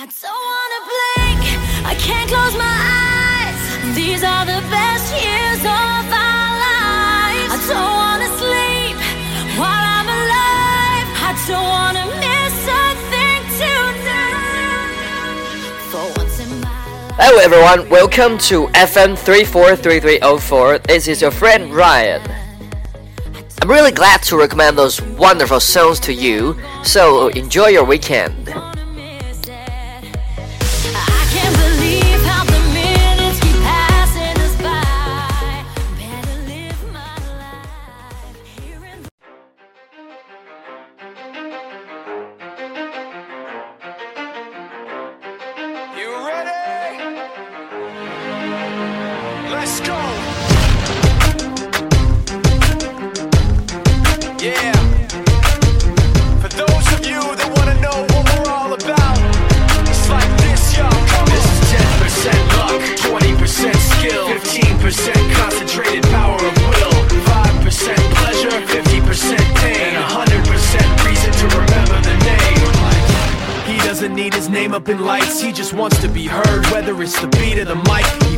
I don't wanna blink, I can't close my eyes. These are the best years of our lives. I don't wanna sleep while I'm alive. I don't wanna miss a thing tonight. Hello everyone, welcome to FM 343304. This is your friend Ryan. I'm really glad to recommend those wonderful songs to you, so enjoy your weekend. Doesn't need his name up in lights, he just wants to be heard, whether it's the beat or the mic.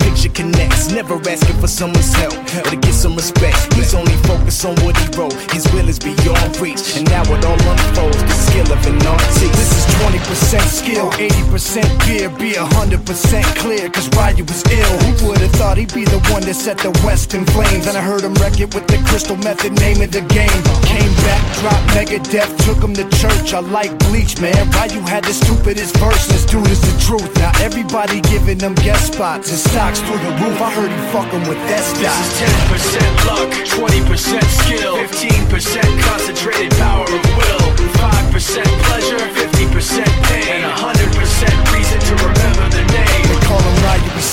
picture connects. Never asking for someone's help or to get some respect. He's only focused on what he wrote, his will is beyond reach. And now it all unfolds, the skill of an artist. This is 20% skill, 80% fear, be 100% clear, cause Ryu was ill. Who would've thought he'd be the one that set the West in flames? And I heard him wreck it with the crystal method, name of the game. Came back, dropped Megadeth, took him to church. I like bleach, man. Ryu had the stupidest verse, this dude is the truth. Now everybody giving them guest spots and through the roof. I heard he fucking with that This is 10% luck, 20% skill, 15% concentrated power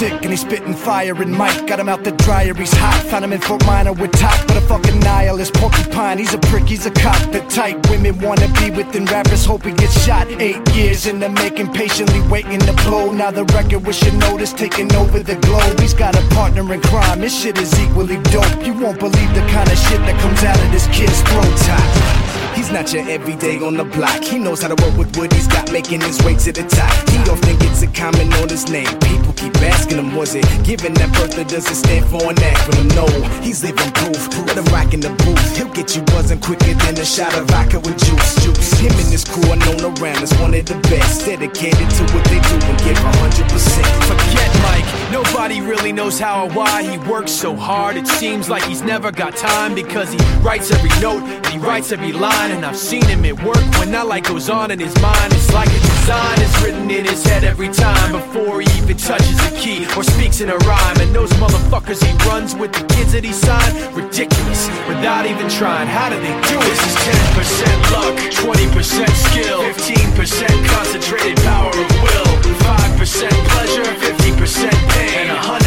sick and he's spitting fire and Mike got him out the dryer, he's hot. Found him in Fort Minor with top, but a fucking nihilist porcupine. He's a prick, he's a cop. The type women wanna be within rappers, hope he gets shot. Eight years in the making, patiently waiting to blow. Now the record with notice taking over the globe. He's got a partner in crime, this shit is equally dope. You won't believe the kind of shit that comes out of this kid's throat top. He's not your everyday on the block. He knows how to work with what he's got, making his way to the top. He often gets a comment on his name. People keep asking him, was it given that birth or does it stand for an act? acronym? No, he's living proof. Let him rock in the booth. He'll get you buzzing quicker than a shot of vodka with juice. Juice. Him and his crew are known around as one of the best. Dedicated to what they do and give 100%. Forget Mike, nobody really knows how or why he works so hard. It seems like he's never got time because he writes every note and he writes every line. And I've seen him at work when that light goes on in his mind. It's like a design is written in his head every time before he even touches a key or speaks in a rhyme. And those motherfuckers he runs with the kids that he signed, ridiculous without even trying. How do they do it? This is 10% luck, 20% skill, 15% concentrated power of will, 5% pleasure, 50% pain, and 100%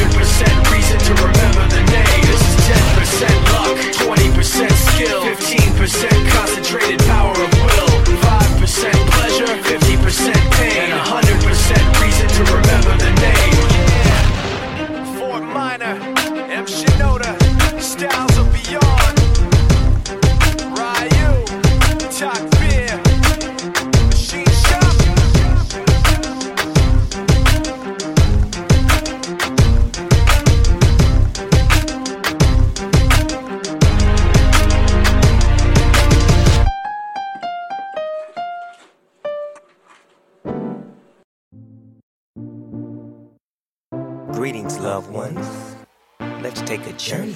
reason to remember the name. This is 10% luck, 20% skill, 15% concentrated power of journey.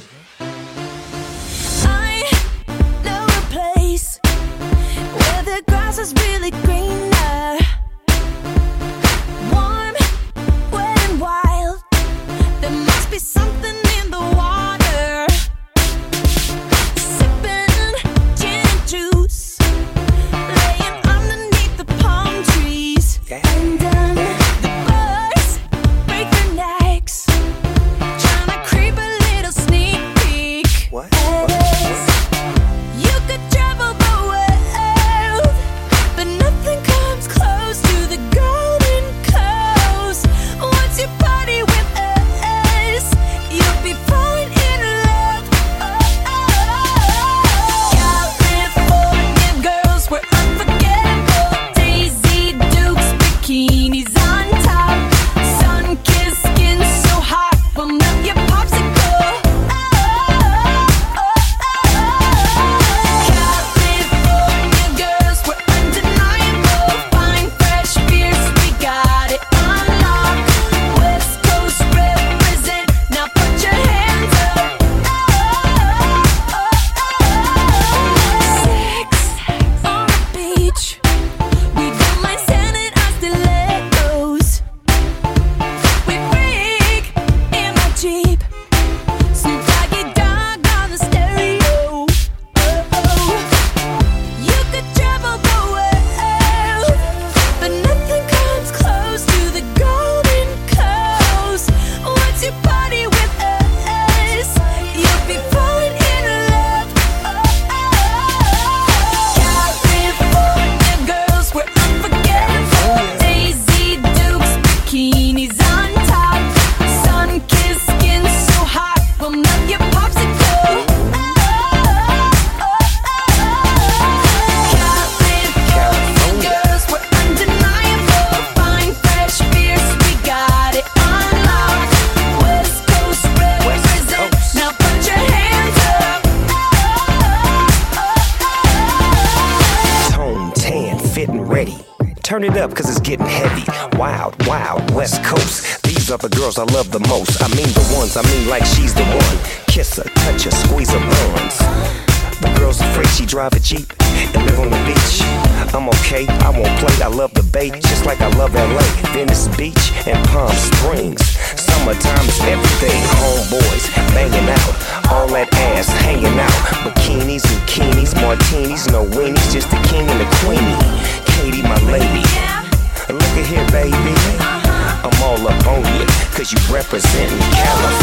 Turn it up, cause it's getting heavy. Wild, wild, West Coast. These are the girls I love the most. I mean the ones, I mean like she's the one. Kiss her, touch her, squeeze her buns. The girl's afraid she drive a Jeep and live on the beach. I'm okay, I won't play, I love the bay, just like I love LA, Venice Beach, and Palm Springs. Summertime is cause you representing California.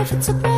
if it's a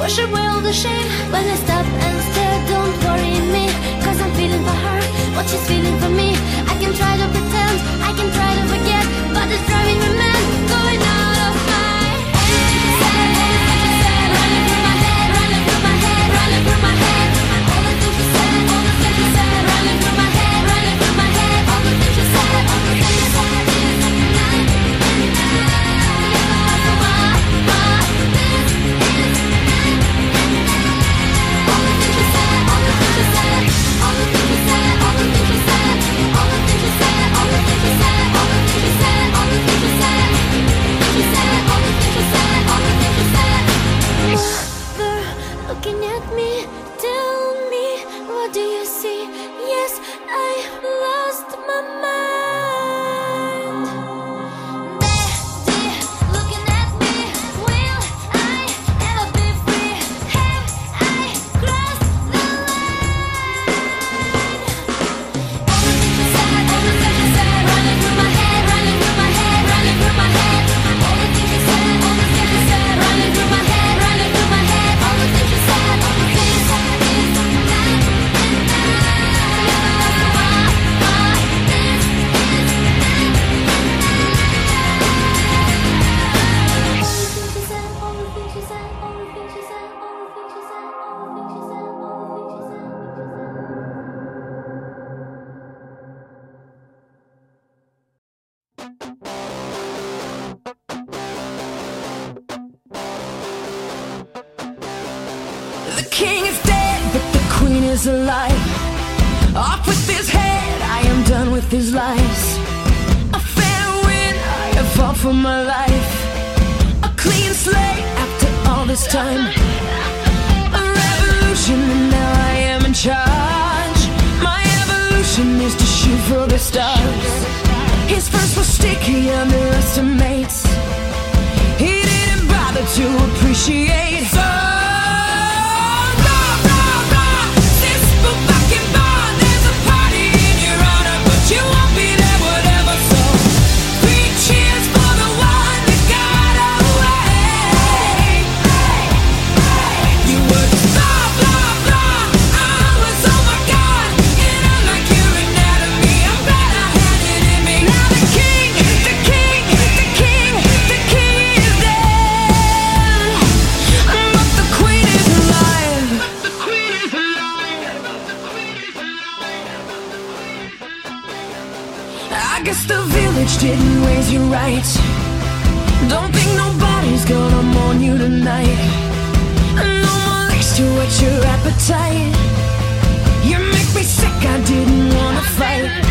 Wash away all the shame When I stop and stare. Don't worry me Cause I'm feeling for her. What she's feeling for me I can try to pretend. I can try to forget. His lies. A fair wind, I fought for my life. A clean slate after all this time. A revolution, and now I am in charge. My evolution is to shoot for the stars. His first was sticky, underestimates. He didn't bother to appreciate. So right. You make me sick, I didn't wanna fight.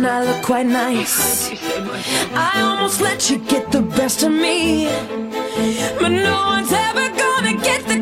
and I look quite nice. I almost let you get the best of me, but no one's ever gonna get the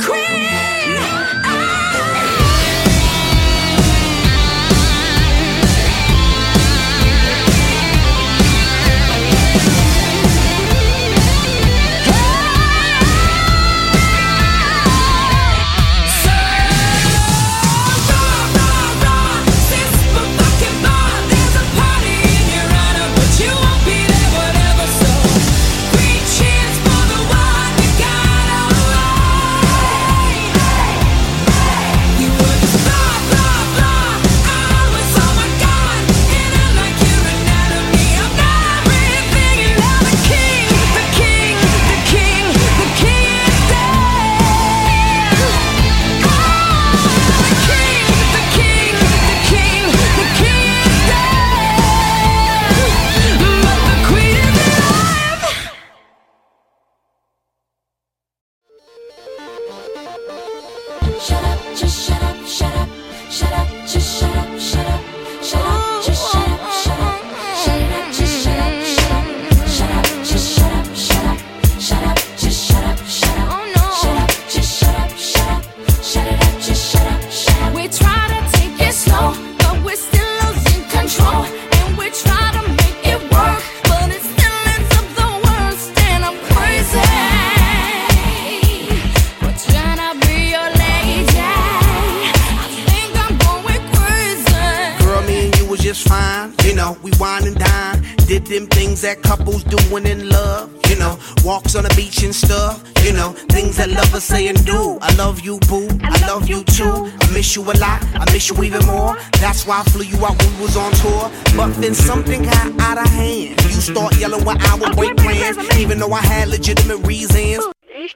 Walks on the beach and stuff, you know, things that lovers say and do. I love you, boo. I love you too. I miss you a lot. I miss you even more. That's why I flew you out when we was on tour. But then something got out of hand. You start yelling when I would break plans, even though I had legitimate reasons.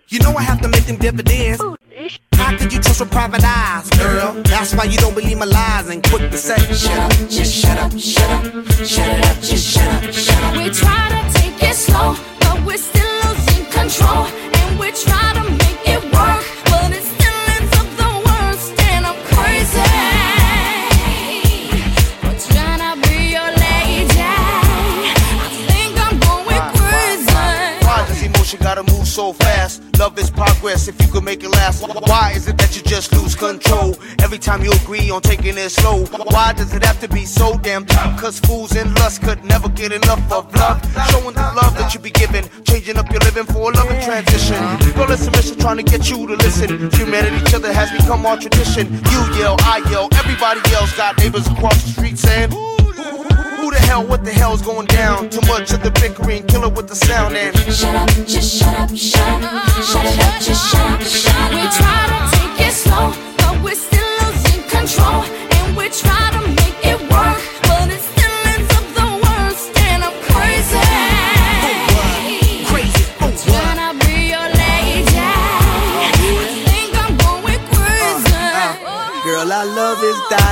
You know I have to make them dividends. How could you trust with private eyes, girl? That's why you don't believe my lies and quit the say Shut up, just shut up, shut up, shut it up, just shut up, shut up. We try to take it slow, but we're still control, and we try to. Could make it last. Why is it that you just lose control every time you agree on taking it slow? Why does it have to be so damn tough? Cause fools and lust could never get enough of love. Showing the love that you be giving, changing up your living for a loving transition. Girl, it's a mission trying to get you to listen. Humanity, each other has become our tradition. You yell, I yell, everybody else got neighbors across the street saying, Who the hell, what the hell's going down? Too much of the bickering, kill it with the sound and Shut up, just shut up, shut up, shut it up, just shut up, shut up. We try to take it slow, but we're still losing control. And we try to make it work, but it still ends up the worst. And I'm crazy. crazy. Oh, Can I be your lady? I think I'm going crazy. Girl, our love is dying.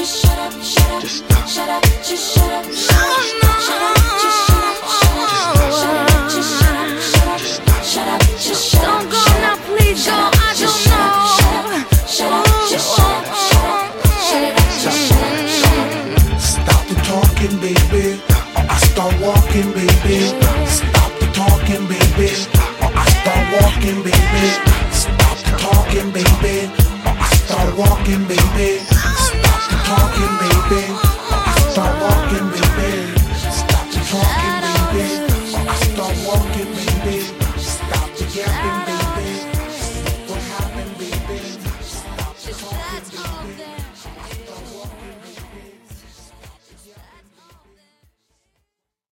just shut up, shut up. Just stop. Shut up, just shut up, shut up. Shut up, just shut up, shut up. Shut up, just shut up, shut up. Shut up, just shut up. Don't go now, please go. I don't know. shut up, just shut up, shut up. Shut it up, just shut up, shut up. Stop the talking, baby. I start walking, baby.